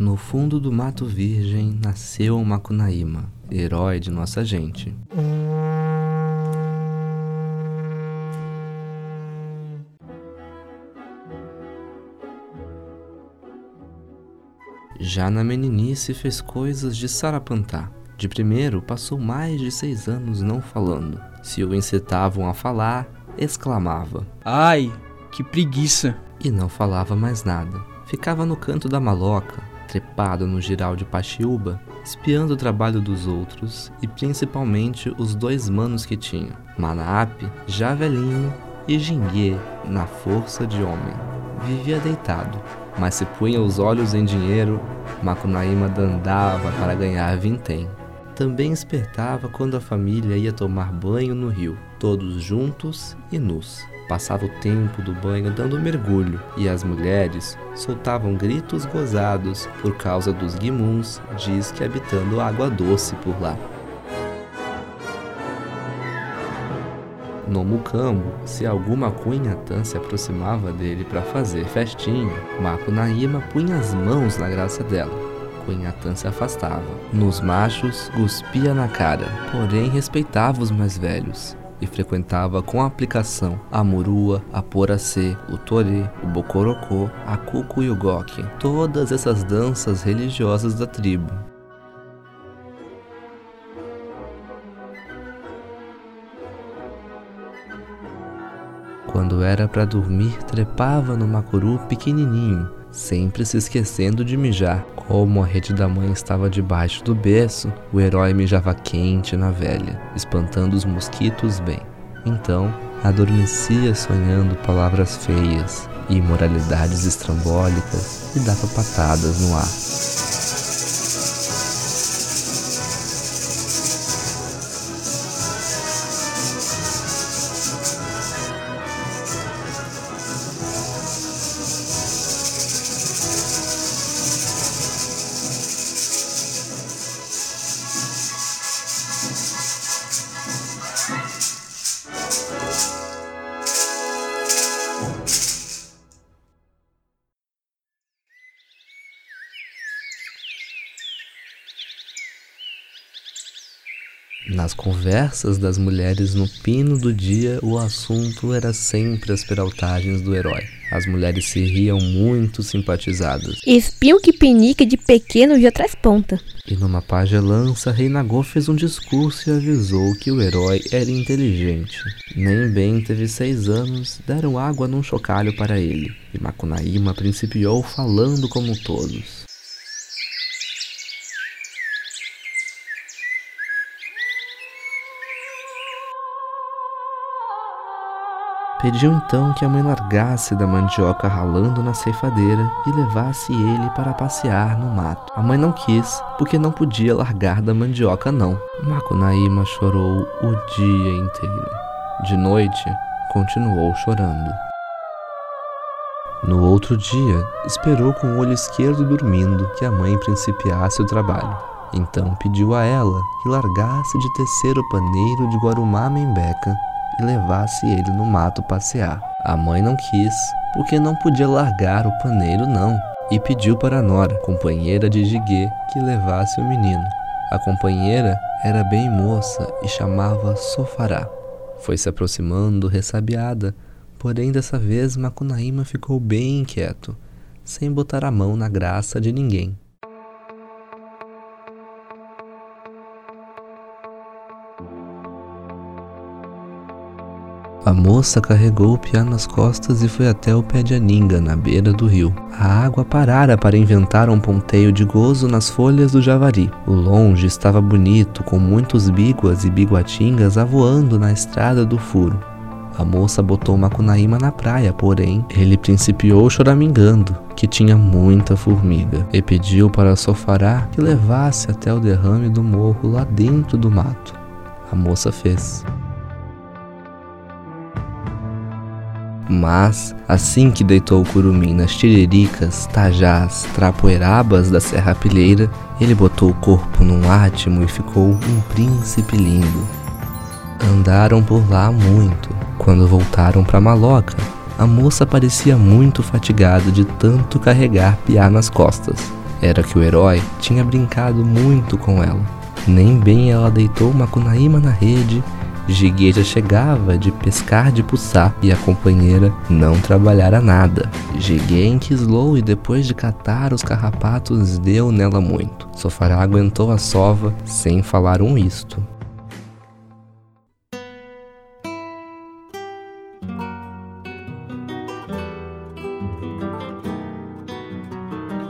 No fundo do mato virgem nasceu o Macunaíma, herói de nossa gente. Já na meninice fez coisas de sarapantá. De primeiro, passou mais de seis anos não falando. Se o incitavam a falar, exclamava. Ai, que preguiça! E não falava mais nada. Ficava no canto da maloca, trepado no giral de Pachiúba, espiando o trabalho dos outros e principalmente os dois manos que tinha, Manape, já velhinho, e Jingue, na força de homem. Vivia deitado, mas se punha os olhos em dinheiro, Macunaíma dandava para ganhar vintém. Também espertava quando a família ia tomar banho no rio, todos juntos e nus. Passava o tempo do banho dando mergulho e as mulheres soltavam gritos gozados por causa dos guimuns, diz que habitando água doce por lá. No mucambo, se alguma cunhatã se aproximava dele para fazer festinha, Macunaíma punha as mãos na graça dela. Cunhatã se afastava. Nos machos, cuspia na cara, porém respeitava os mais velhos e frequentava com aplicação a murua, a poracê, o torê, o bocorocô, a cuco e o goque, todas essas danças religiosas da tribo. Quando era para dormir, trepava no macuru pequenininho, sempre se esquecendo de mijar. Como a rede da mãe estava debaixo do berço, o herói mijava quente na velha, espantando os mosquitos bem. Então, adormecia sonhando palavras feias e imoralidades estrambólicas e dava patadas no ar. Conversas das mulheres no pino do dia, o assunto era sempre as peraltagens do herói. As mulheres se riam muito simpatizadas. Espinho que penica de pequeno já traz ponta. E numa pagelança, Reinagô fez um discurso e avisou que o herói era inteligente. Nem bem teve seis anos, deram água num chocalho para ele. E Macunaíma principiou falando como todos. Pediu então que a mãe largasse da mandioca ralando na ceifadeira e levasse ele para passear no mato. A mãe não quis, porque não podia largar da mandioca não. Macunaíma chorou o dia inteiro. De noite, continuou chorando. No outro dia, esperou com o olho esquerdo dormindo que a mãe principiasse o trabalho. Então pediu a ela que largasse de tecer o paneiro de Guarumá Membeca levasse ele no mato passear. A mãe não quis, porque não podia largar o paneiro não, e pediu para a nora, companheira de Jiguê, que levasse o menino. A companheira era bem moça e chamava Sofará. Foi se aproximando ressabiada, porém dessa vez Macunaíma ficou bem inquieto, sem botar a mão na graça de ninguém. A moça carregou o piá nas costas e foi até o pé de aninga, na beira do rio. A água parara para inventar um ponteio de gozo nas folhas do javari. O longe estava bonito, com muitos bíguas e biguatingas avoando na estrada do furo. A moça botou Macunaíma na praia, porém, ele principiou choramingando, que tinha muita formiga, e pediu para Sofará que levasse até o derrame do morro lá dentro do mato. A moça fez. Mas, assim que deitou o curumim nas tirericas, tajás, trapoerabas da Serra Pilheira, ele botou o corpo num átimo e ficou um príncipe lindo. Andaram por lá muito. Quando voltaram para Maloca, a moça parecia muito fatigada de tanto carregar piá nas costas. era que o herói tinha brincado muito com ela. Nem bem ela deitou Macunaíma na rede, Jiguê já chegava de pescar de puçá e a companheira não trabalhara nada. Jiguê enquislou e depois de catar os carrapatos deu nela muito. Sofará aguentou a sova sem falar um isto.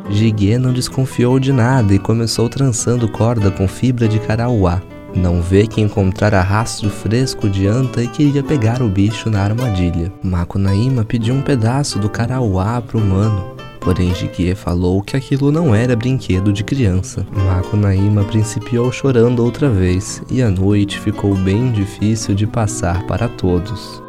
Jiguê não desconfiou de nada e começou trançando corda com fibra de carauá. Não vê que encontrara rastro fresco de anta e queria pegar o bicho na armadilha. Macunaíma pediu um pedaço do carauá pro humano. Porém, Jiguê falou que aquilo não era brinquedo de criança. Macunaíma principiou chorando outra vez e a noite ficou bem difícil de passar para todos.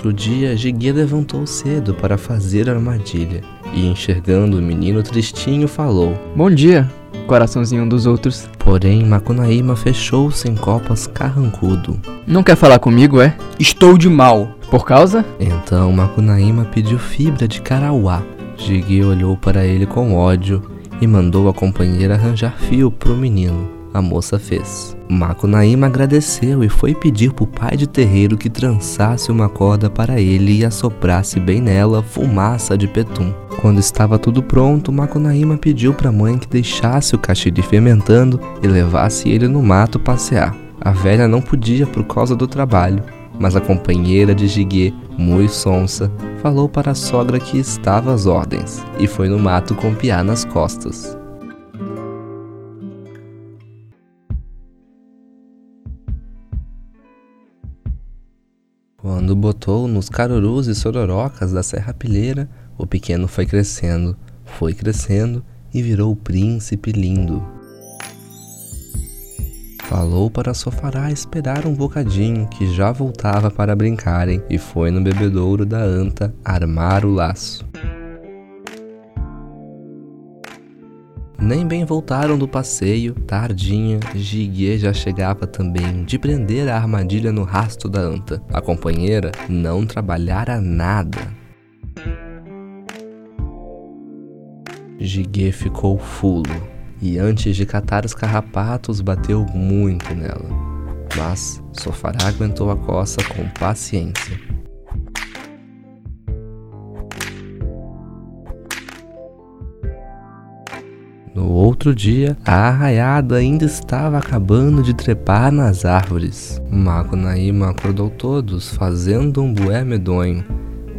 Outro dia, Jiguê levantou cedo para fazer a armadilha e, enxergando o menino tristinho, falou: Bom dia, coraçãozinho dos outros. Porém, Macunaíma fechou-se em copas carrancudo. Não quer falar comigo, é? Estou de mal. Por causa? Então Macunaíma pediu fibra de carauá. Jiguê olhou para ele com ódio e mandou a companheira arranjar fio para o menino a moça fez. Macunaíma agradeceu e foi pedir pro pai de terreiro que trançasse uma corda para ele e assoprasse bem nela fumaça de petum. Quando estava tudo pronto, Macunaíma pediu para a mãe que deixasse o caxiri fermentando e levasse ele no mato passear. A velha não podia por causa do trabalho, mas a companheira de Jiguê, muito sonsa, falou para a sogra que estava às ordens e foi no mato com piá nas costas. Quando botou nos carurus e sororocas da Serra Pilheira, o pequeno foi crescendo, foi crescendo e virou o príncipe lindo. Falou para Sofará esperar um bocadinho que já voltava para brincarem e foi no bebedouro da anta armar o laço. Nem bem voltaram do passeio, tardinha, Jiguê já chegava também de prender a armadilha no rasto da anta. A companheira não trabalhara nada. Jiguê ficou fulo e antes de catar os carrapatos bateu muito nela. Mas Sofará aguentou a coça com paciência. No outro dia, a arraiada ainda estava acabando de trepar nas árvores. Macunaíma acordou todos, fazendo um bué medonho.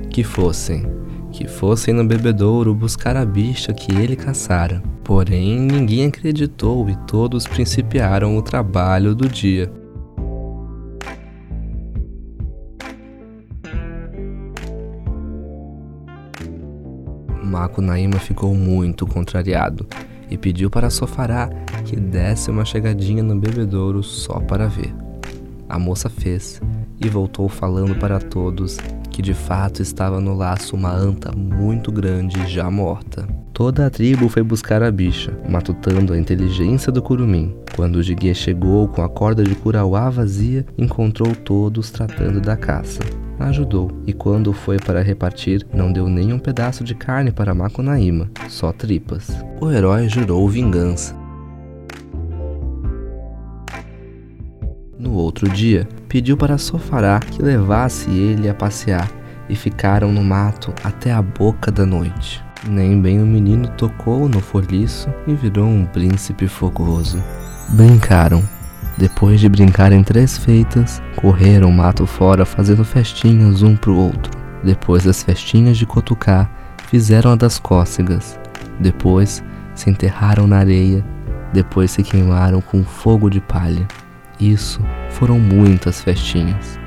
Que fossem, que fossem no bebedouro buscar a bicha que ele caçara. Porém, ninguém acreditou e todos principiaram o trabalho do dia. Macunaíma ficou muito contrariado e pediu para Sofará que desse uma chegadinha no bebedouro só para ver. A moça fez e voltou falando para todos que de fato estava no laço uma anta muito grande já morta. Toda a tribo foi buscar a bicha, matutando a inteligência do curumim. Quando o Jiguê chegou com a corda de curauá vazia, encontrou todos tratando da caça ajudou, e quando foi para repartir, não deu nenhum pedaço de carne para Macunaíma, só tripas. O herói jurou vingança. No outro dia, pediu para Sofará que levasse ele a passear, e ficaram no mato até a boca da noite. Nem bem o menino tocou no forliço e virou um príncipe fogoso. Brincaram, depois de brincarem três feitas, correram mato fora fazendo festinhas um pro outro. Depois das festinhas de Cotucá, fizeram a das cócegas. Depois se enterraram na areia. Depois se queimaram com fogo de palha. Isso foram muitas festinhas.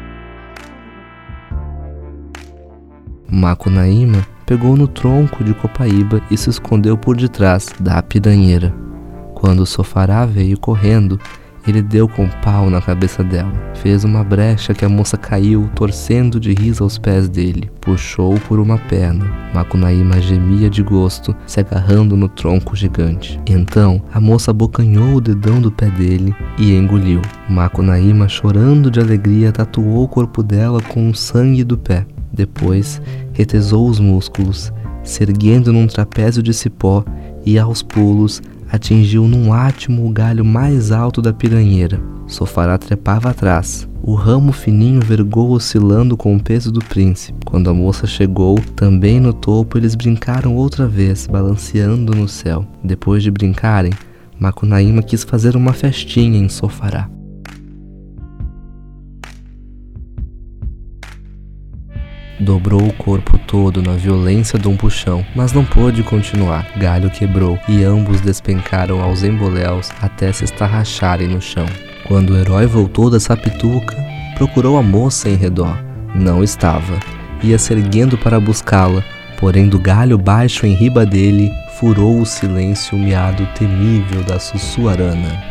Macunaíma pegou no tronco de Copaíba e se escondeu por detrás da pidanheira. Quando o Sofará veio correndo, Ele deu com pau na cabeça dela, fez uma brecha que a moça caiu, torcendo de riso aos pés dele. Puxou por uma perna. Macunaíma gemia de gosto, se agarrando no tronco gigante. Então, a moça abocanhou o dedão do pé dele e engoliu. Macunaíma, chorando de alegria, tatuou o corpo dela com o sangue do pé. Depois, retesou os músculos, se erguendo num trapézio de cipó e aos pulos atingiu num átimo o galho mais alto da piranheira. Sofará trepava atrás. O ramo fininho vergou oscilando com o peso do príncipe. Quando a moça chegou, também no topo eles brincaram outra vez, balanceando no céu. Depois de brincarem, Macunaíma quis fazer uma festinha em Sofará. Dobrou o corpo todo na violência de um puxão, mas não pôde continuar. Galho quebrou e ambos despencaram aos emboléus até se estarracharem no chão. Quando o herói voltou da sapituca, procurou a moça em redor. Não estava. Ia se erguendo para buscá-la, porém do galho baixo em riba dele furou o silêncio miado temível da sussuarana.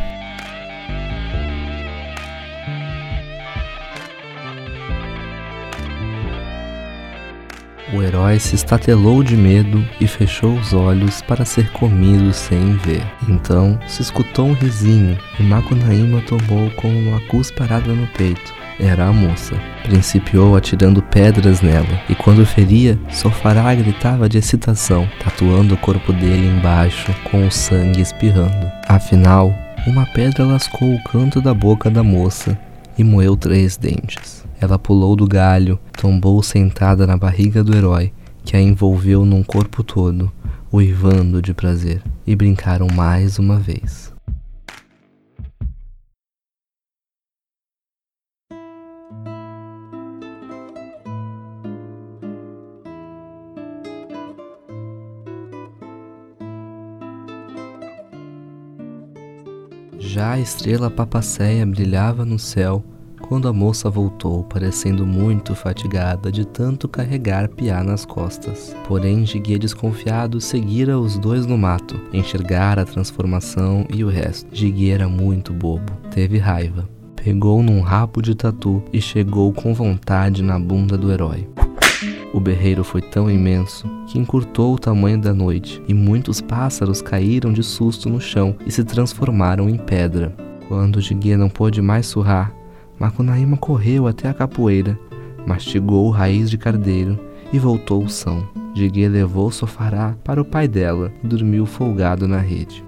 O herói se estatelou de medo e fechou os olhos para ser comido sem ver. Então se escutou um risinho e Makunaíma tomou como uma cusparada no peito. Era a moça. Principiou atirando pedras nela, e quando feria, Sofará gritava de excitação, tatuando o corpo dele embaixo, com o sangue espirrando. Afinal, uma pedra lascou o canto da boca da moça e moeu três dentes. Ela pulou do galho, tombou sentada na barriga do herói, que a envolveu num corpo todo, uivando de prazer, e brincaram mais uma vez. Já a estrela papacéia brilhava no céu quando a moça voltou, parecendo muito fatigada de tanto carregar Piá nas costas. Porém, Giguia desconfiado seguira os dois no mato, enxergar a transformação e o resto. Giguia era muito bobo, teve raiva. Pegou num rabo de tatu e chegou com vontade na bunda do herói. O berreiro foi tão imenso que encurtou o tamanho da noite e muitos pássaros caíram de susto no chão e se transformaram em pedra. Quando Giguia não pôde mais surrar, Macunaíma correu até a capoeira, mastigou raiz de cardeiro e voltou são. Jiguê levou Sofará para o pai dela e dormiu folgado na rede.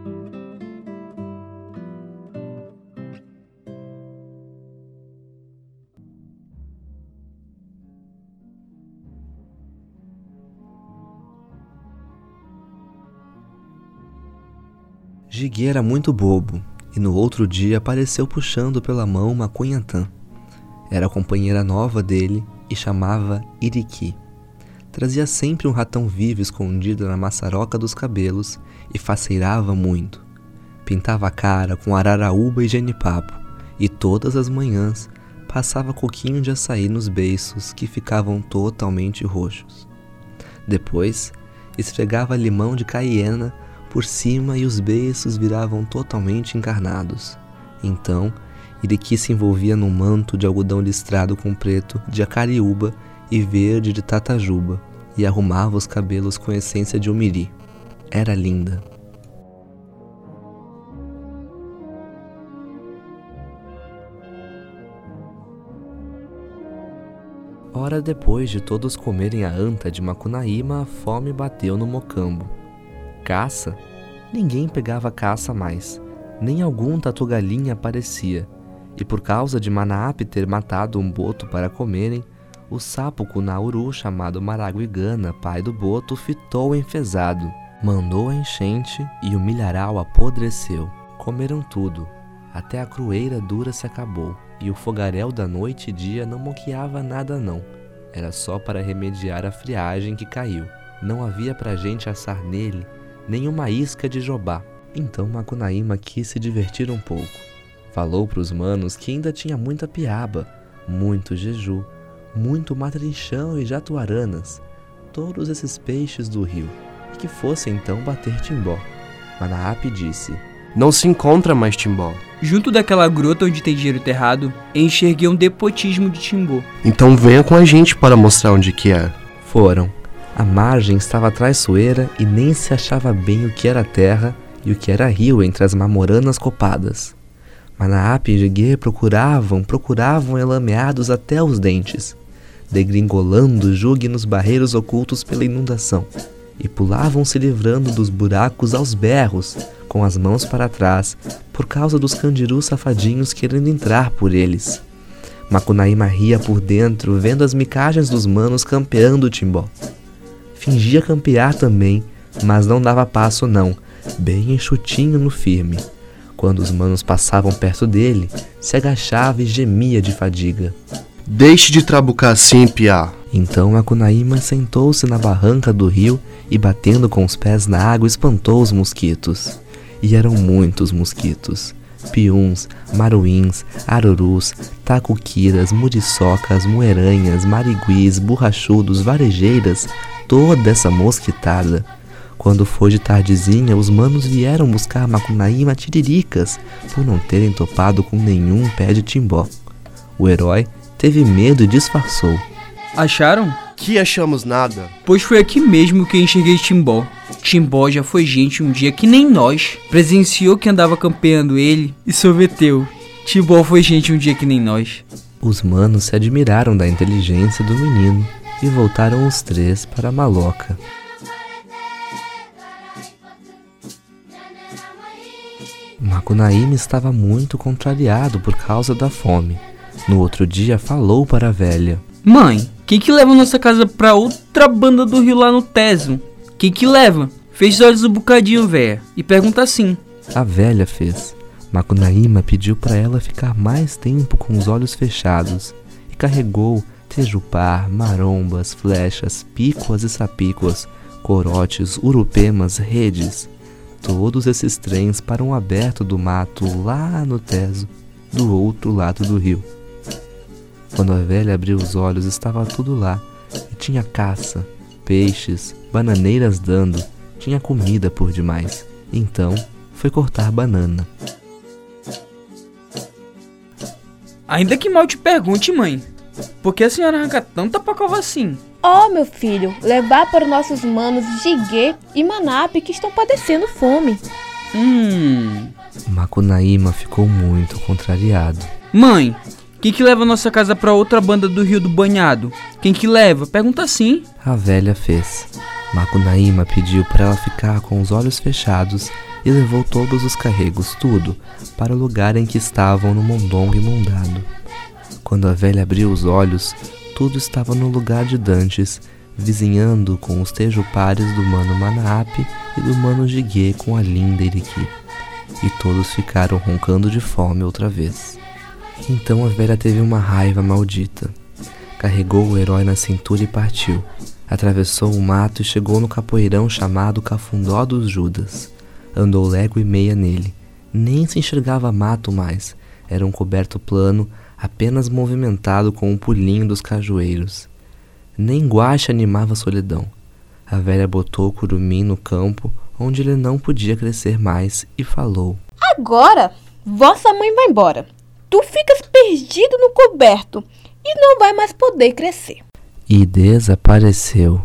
Jiguê era muito bobo e no outro dia apareceu puxando pela mão Macunhatã. Era a companheira nova dele e chamava Iriki. Trazia sempre um ratão vivo escondido na maçaroca dos cabelos e faceirava muito. Pintava a cara com araraúba e genipapo e todas as manhãs passava coquinho de açaí nos beiços que ficavam totalmente roxos. Depois, esfregava limão de caiena por cima e os beiços viravam totalmente encarnados. Então, Iriki se envolvia num manto de algodão listrado com preto de acariúba e verde de tatajuba e arrumava os cabelos com essência de umiri. Era linda. Hora depois de todos comerem a anta de Macunaíma, a fome bateu no mocambo. Caça? Ninguém pegava caça mais, nem algum tatu-galinha aparecia, e por causa de Manaap ter matado um boto para comerem, o sapo Cunauru chamado Maraguigana, pai do boto, fitou enfesado. Mandou a enchente e o milharal apodreceu. Comeram tudo, até a crueira dura se acabou, e o fogaréu da noite e dia não moqueava nada não. Era só para remediar a friagem que caiu. Não havia pra gente assar nele nenhuma isca de jobá. Então Macunaíma quis se divertir um pouco. Falou para os manos que ainda tinha muita piaba, muito jeju, muito matrinchão e jatuaranas, todos esses peixes do rio, e que fosse então bater timbó. Manaap disse: Não se encontra mais Timbó. Junto daquela grota onde tem dinheiro enterrado, enxerguei um depotismo de Timbó. Então venha com a gente para mostrar onde que é. Foram. A margem estava traiçoeira e nem se achava bem o que era terra e o que era rio entre as mamoranas copadas. Manaap e Jiguê procuravam, procuravam elameados até os dentes, degringolando jugue nos barreiros ocultos pela inundação, e pulavam se livrando dos buracos aos berros, com as mãos para trás, por causa dos candirus safadinhos querendo entrar por eles. Macunaíma ria por dentro, vendo as micagens dos manos campeando o timbó. Fingia campear também, mas não dava passo não, bem enxutinho no firme. Quando os manos passavam perto dele, se agachava e gemia de fadiga. Deixe de trabucar assim, piá. Então Macunaíma sentou-se na barranca do rio e, batendo com os pés na água, espantou os mosquitos. E eram muitos mosquitos. Piuns, maruins, arurus, tacuquiras, muriçocas, moeranhas, mariguis, borrachudos, varejeiras, toda essa mosquitada. Quando foi de tardezinha, os manos vieram buscar Macunaíma tiriricas por não terem topado com nenhum pé de timbó. O herói teve medo e disfarçou. Acharam? Que achamos nada. Pois foi aqui mesmo que eu enxerguei Timbó. Timbó já foi gente um dia que nem nós. Presenciou que andava campeando ele e sorveteu. Timbó foi gente um dia que nem nós. Os manos se admiraram da inteligência do menino e voltaram os três para a maloca. Macunaíma estava muito contrariado por causa da fome. No outro dia falou para a velha. Mãe, quem que leva nossa casa pra outra banda do rio lá no Teso? Quem que leva? Fez olhos um bocadinho, véia. E pergunta assim. A velha fez. Macunaíma pediu para ela ficar mais tempo com os olhos fechados e carregou tejupar, marombas, flechas, pícoas e sapícoas, corotes, urupemas, redes. Todos esses trens para um aberto do mato lá no Teso, do outro lado do rio. Quando a velha abriu os olhos, estava tudo lá e tinha caça, peixes, bananeiras dando, tinha comida por demais. Então foi cortar banana. Ainda que mal te pergunte, mãe. Por que a senhora arranca tanta pacova assim? Ó, meu filho, levar para os nossos manos Jiguê e Manap que estão padecendo fome. Hum. Macunaíma ficou muito contrariado. Mãe, quem que leva nossa casa pra outra banda do Rio do Banhado? Quem que leva? Pergunta assim. A velha fez. Macunaíma pediu para ela ficar com os olhos fechados e levou todos os carregos, tudo, para o lugar em que estavam no mondongo imundado. Quando a velha abriu os olhos, tudo estava no lugar de dantes, vizinhando com os tejupares do mano Manaap e do mano Jiguê com a linda Iriki. E todos ficaram roncando de fome outra vez. Então a velha teve uma raiva maldita. Carregou o herói na cintura e partiu. Atravessou o mato e chegou no capoeirão chamado Cafundó dos Judas. Andou légua e meia nele. Nem se enxergava mato mais. Era um coberto plano, apenas movimentado com o pulinho dos cajueiros. Nem guache animava a solidão. A velha botou o curumim no campo, onde ele não podia crescer mais, e falou: Agora, vossa mãe vai embora. Tu ficas perdido no coberto e não vai mais poder crescer. E desapareceu.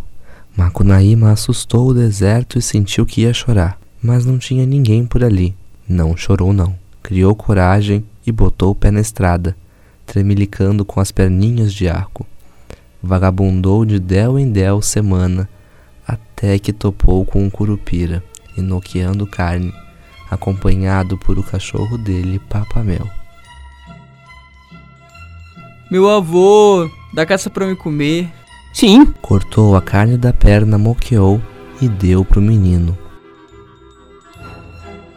Macunaíma assustou o deserto e sentiu que ia chorar, mas não tinha ninguém por ali. Não chorou não. Criou coragem e botou o pé na estrada, tremelicando com as perninhas de arco. Vagabundou de del em del semana, até que topou com um curupira, inoqueando carne, acompanhado por o cachorro dele, Papamel. Meu avô, dá caça pra me comer. Sim, Cortou a carne da perna, moqueou e deu pro menino.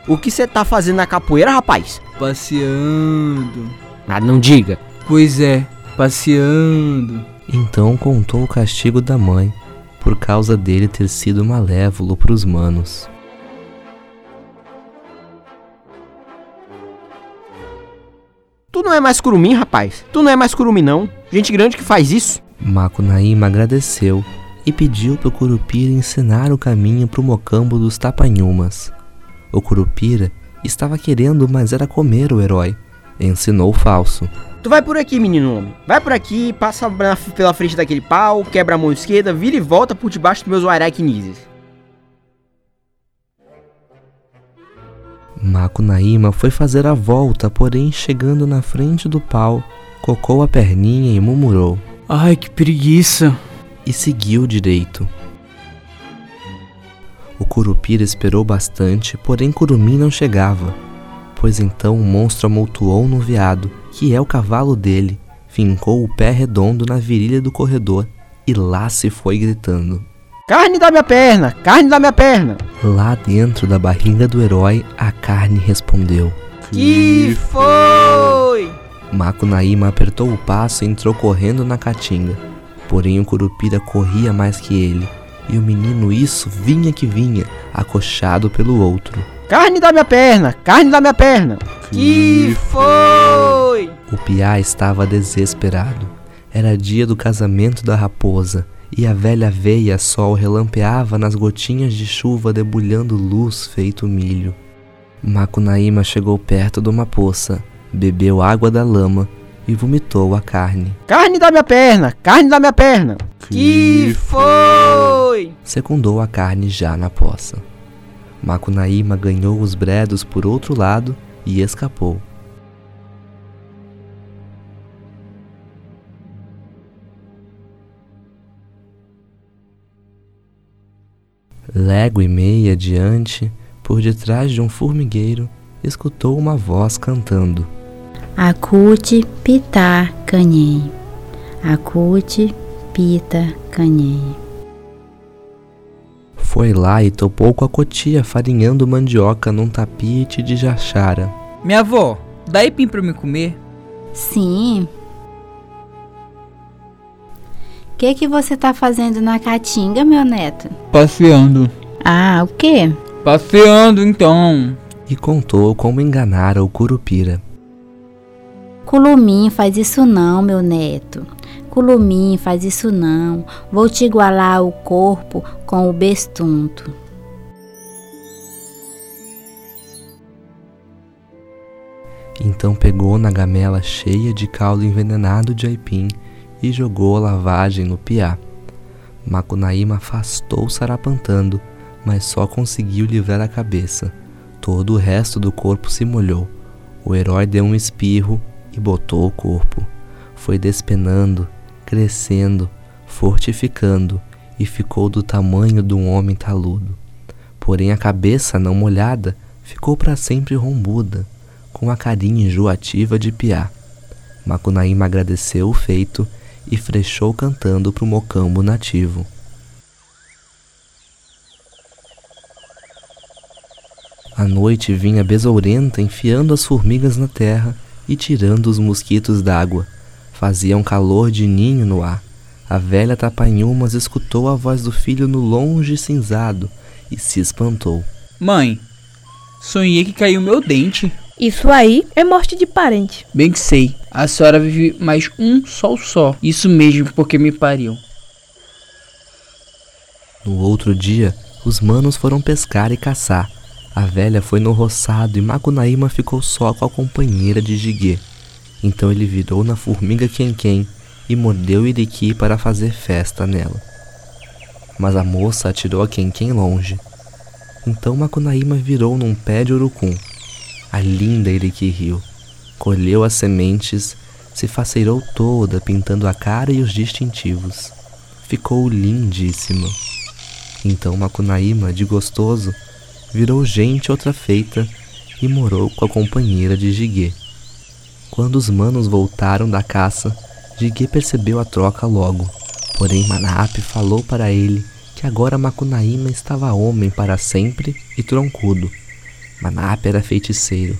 o que você tá fazendo na capoeira, rapaz? Passeando. Ah, não diga. Pois é, passeando. Então contou o castigo da mãe, por causa dele ter sido malévolo pros manos. Tu não é mais curumim, rapaz. Tu não é mais curumim, não. Gente grande que faz isso. Macunaíma agradeceu e pediu pro Curupira ensinar o caminho pro mocambo dos Tapanhumas. O Curupira Estava querendo, mas era comer o herói. Ensinou o falso. Tu vai por aqui, menino homem. Vai por aqui, passa pela frente daquele pau, quebra a mão esquerda, vira e volta por debaixo dos meus Wairaknizes. Macunaíma foi fazer a volta, porém, chegando na frente do pau, cocou a perninha e murmurou. Ai, que preguiça. e seguiu direito. O Curupira esperou bastante, porém Curumim não chegava. Pois então o monstro amoltuou no veado, que é o cavalo dele, fincou o pé redondo na virilha do corredor e lá se foi gritando. Carne da minha perna! Carne da minha perna! Lá dentro da barriga do herói, a carne respondeu. Que foi? Macunaíma apertou o passo e entrou correndo na caatinga. Porém o Curupira corria mais que ele, e o menino isso vinha que vinha, acochado pelo outro. Carne da minha perna! Carne da minha perna! Que foi? O piá estava desesperado. Era dia do casamento da raposa, e a velha veia sol relampeava nas gotinhas de chuva debulhando luz feito milho. Macunaíma chegou perto de uma poça, bebeu água da lama e vomitou a carne. Carne da minha perna! Carne da minha perna! Que foi? secundou a carne já na poça. Macunaíma ganhou os bredos por outro lado e escapou. Légua e meia adiante, por detrás de um formigueiro, escutou uma voz cantando. Acute pita canhei. Acute pita canhei. Foi lá e topou com a cotia farinhando mandioca num tapete de jachara. Minha avó, dá aipim pra me comer? Sim. Que que você tá fazendo na caatinga, meu neto? Passeando. Ah, o quê? Passeando então. E contou como enganara o Curupira. Culumim faz isso não, meu neto. Culumim faz isso não. Vou te igualar o corpo com o bestunto. Então pegou na gamela cheia de caldo envenenado de aipim e jogou a lavagem no piá. Macunaíma afastou sarapantando, mas só conseguiu livrar a cabeça. Todo o resto do corpo se molhou. O herói deu um espirro e botou o corpo. Foi despenando, crescendo, fortificando e ficou do tamanho de um homem taludo. Porém a cabeça não molhada ficou para sempre rombuda, com a carinha enjoativa de piá. Macunaíma agradeceu o feito e frechou cantando pro mocambo nativo. A noite vinha besourenta enfiando as formigas na terra e tirando os mosquitos d'água. Fazia um calor de ninho no ar. A velha Tapanhumas escutou a voz do filho no longe cinzado e se espantou. Mãe, sonhei que caiu meu dente. Isso aí é morte de parente. Bem que sei, a senhora vive mais um sol só. Isso mesmo, porque me pariu. No outro dia, os manos foram pescar e caçar. A velha foi no roçado e Macunaíma ficou só com a companheira de Jiguê. Então ele virou na formiga Quenquem e mordeu o Iriqui para fazer festa nela. Mas a moça atirou a Quenquem longe. Então Macunaíma virou num pé de urucum. A linda Iriqui riu, colheu as sementes, se faceirou toda pintando a cara e os distintivos. Ficou lindíssima. Então Macunaíma, de gostoso, virou gente outra feita e morou com a companheira de Jiguê. Quando os manos voltaram da caça, Jiguê percebeu a troca logo. Porém Manape falou para ele que agora Macunaíma estava homem para sempre e troncudo. Manape era feiticeiro.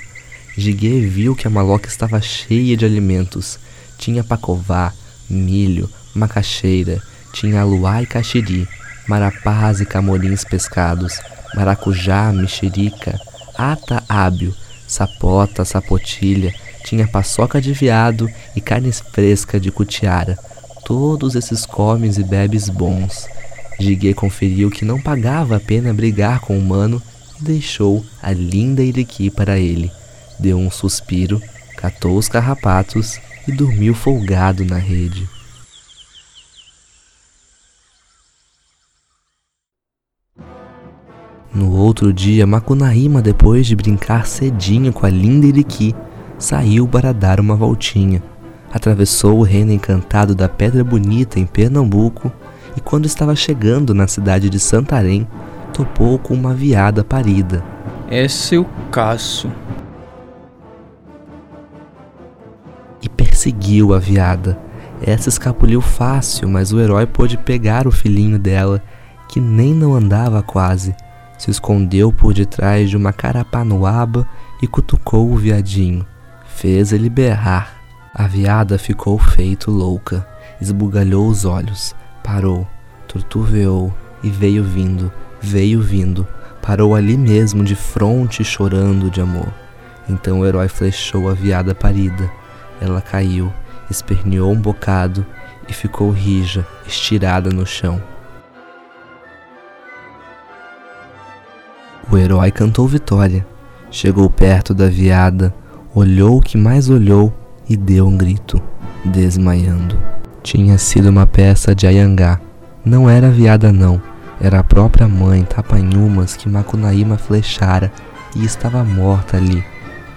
Jiguê viu que a maloca estava cheia de alimentos. Tinha pacová, milho, macaxeira, tinha aluá e caxiri, marapás e camorins pescados, maracujá, mexerica, ata hábil, sapota, sapotilha, tinha paçoca de veado e carne fresca de cutiara. Todos esses comes e bebes bons. Jiguê conferiu que não pagava a pena brigar com o humano deixou a linda Iriqui para ele. Deu um suspiro, catou os carrapatos e dormiu folgado na rede. No outro dia, Macunaíma, depois de brincar cedinho com a linda Iriqui, saiu para dar uma voltinha. Atravessou o reino encantado da Pedra Bonita em Pernambuco e, quando estava chegando na cidade de Santarém, topou com uma viada parida. É seu caço. E perseguiu a viada. Essa escapuliu fácil, mas o herói pôde pegar o filhinho dela, que nem não andava quase se escondeu por detrás de uma carapanuaba e cutucou o viadinho. Fez ele berrar. A viada ficou feito louca, esbugalhou os olhos, parou, tortuveou e veio vindo, veio vindo, parou ali mesmo de fronte chorando de amor. Então o herói flechou a viada parida. Ela caiu, esperneou um bocado e ficou rija, estirada no chão. O herói cantou vitória. Chegou perto da viada, olhou o que mais olhou e deu um grito, desmaiando. Tinha sido uma peça de Ayangá. Não era viada não, era a própria mãe Tapanhumas que Macunaíma flechara e estava morta ali,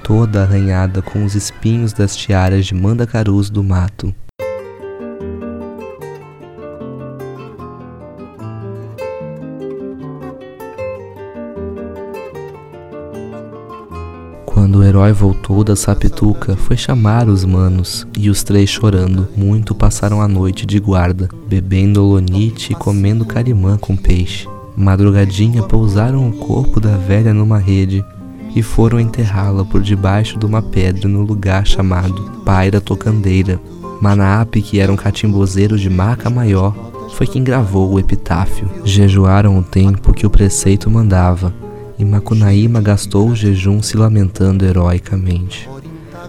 toda arranhada com os espinhos das tiaras de mandacarus do mato. Quando o herói voltou da Sapituca, foi chamar os manos, e os três chorando, muito passaram a noite de guarda, bebendo olonite e comendo carimã com peixe. Madrugadinha pousaram o corpo da velha numa rede e foram enterrá-la por debaixo de uma pedra no lugar chamado Paira Tocandeira. Manaap, que era um catimbozeiro de marca maior, foi quem gravou o epitáfio. Jejuaram o tempo que o preceito mandava, e Macunaíma gastou o jejum se lamentando heroicamente.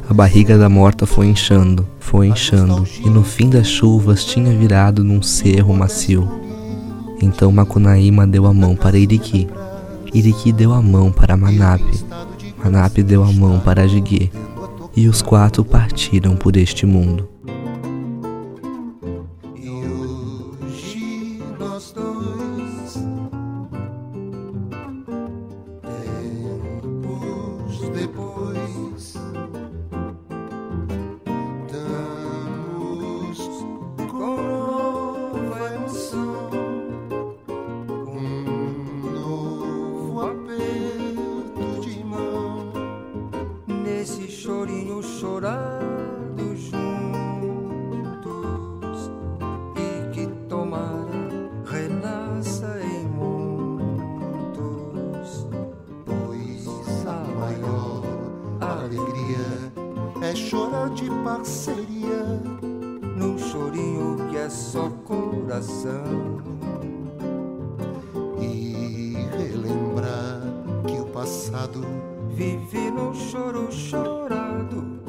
A barriga da morta foi inchando, foi inchando, e no fim das chuvas tinha virado num cerro macio. Então Macunaíma deu a mão para Iriqui. Iriqui deu a mão para Manap. Manap deu a mão para Jiguê. E os quatro partiram por este mundo. Vive no choro chorado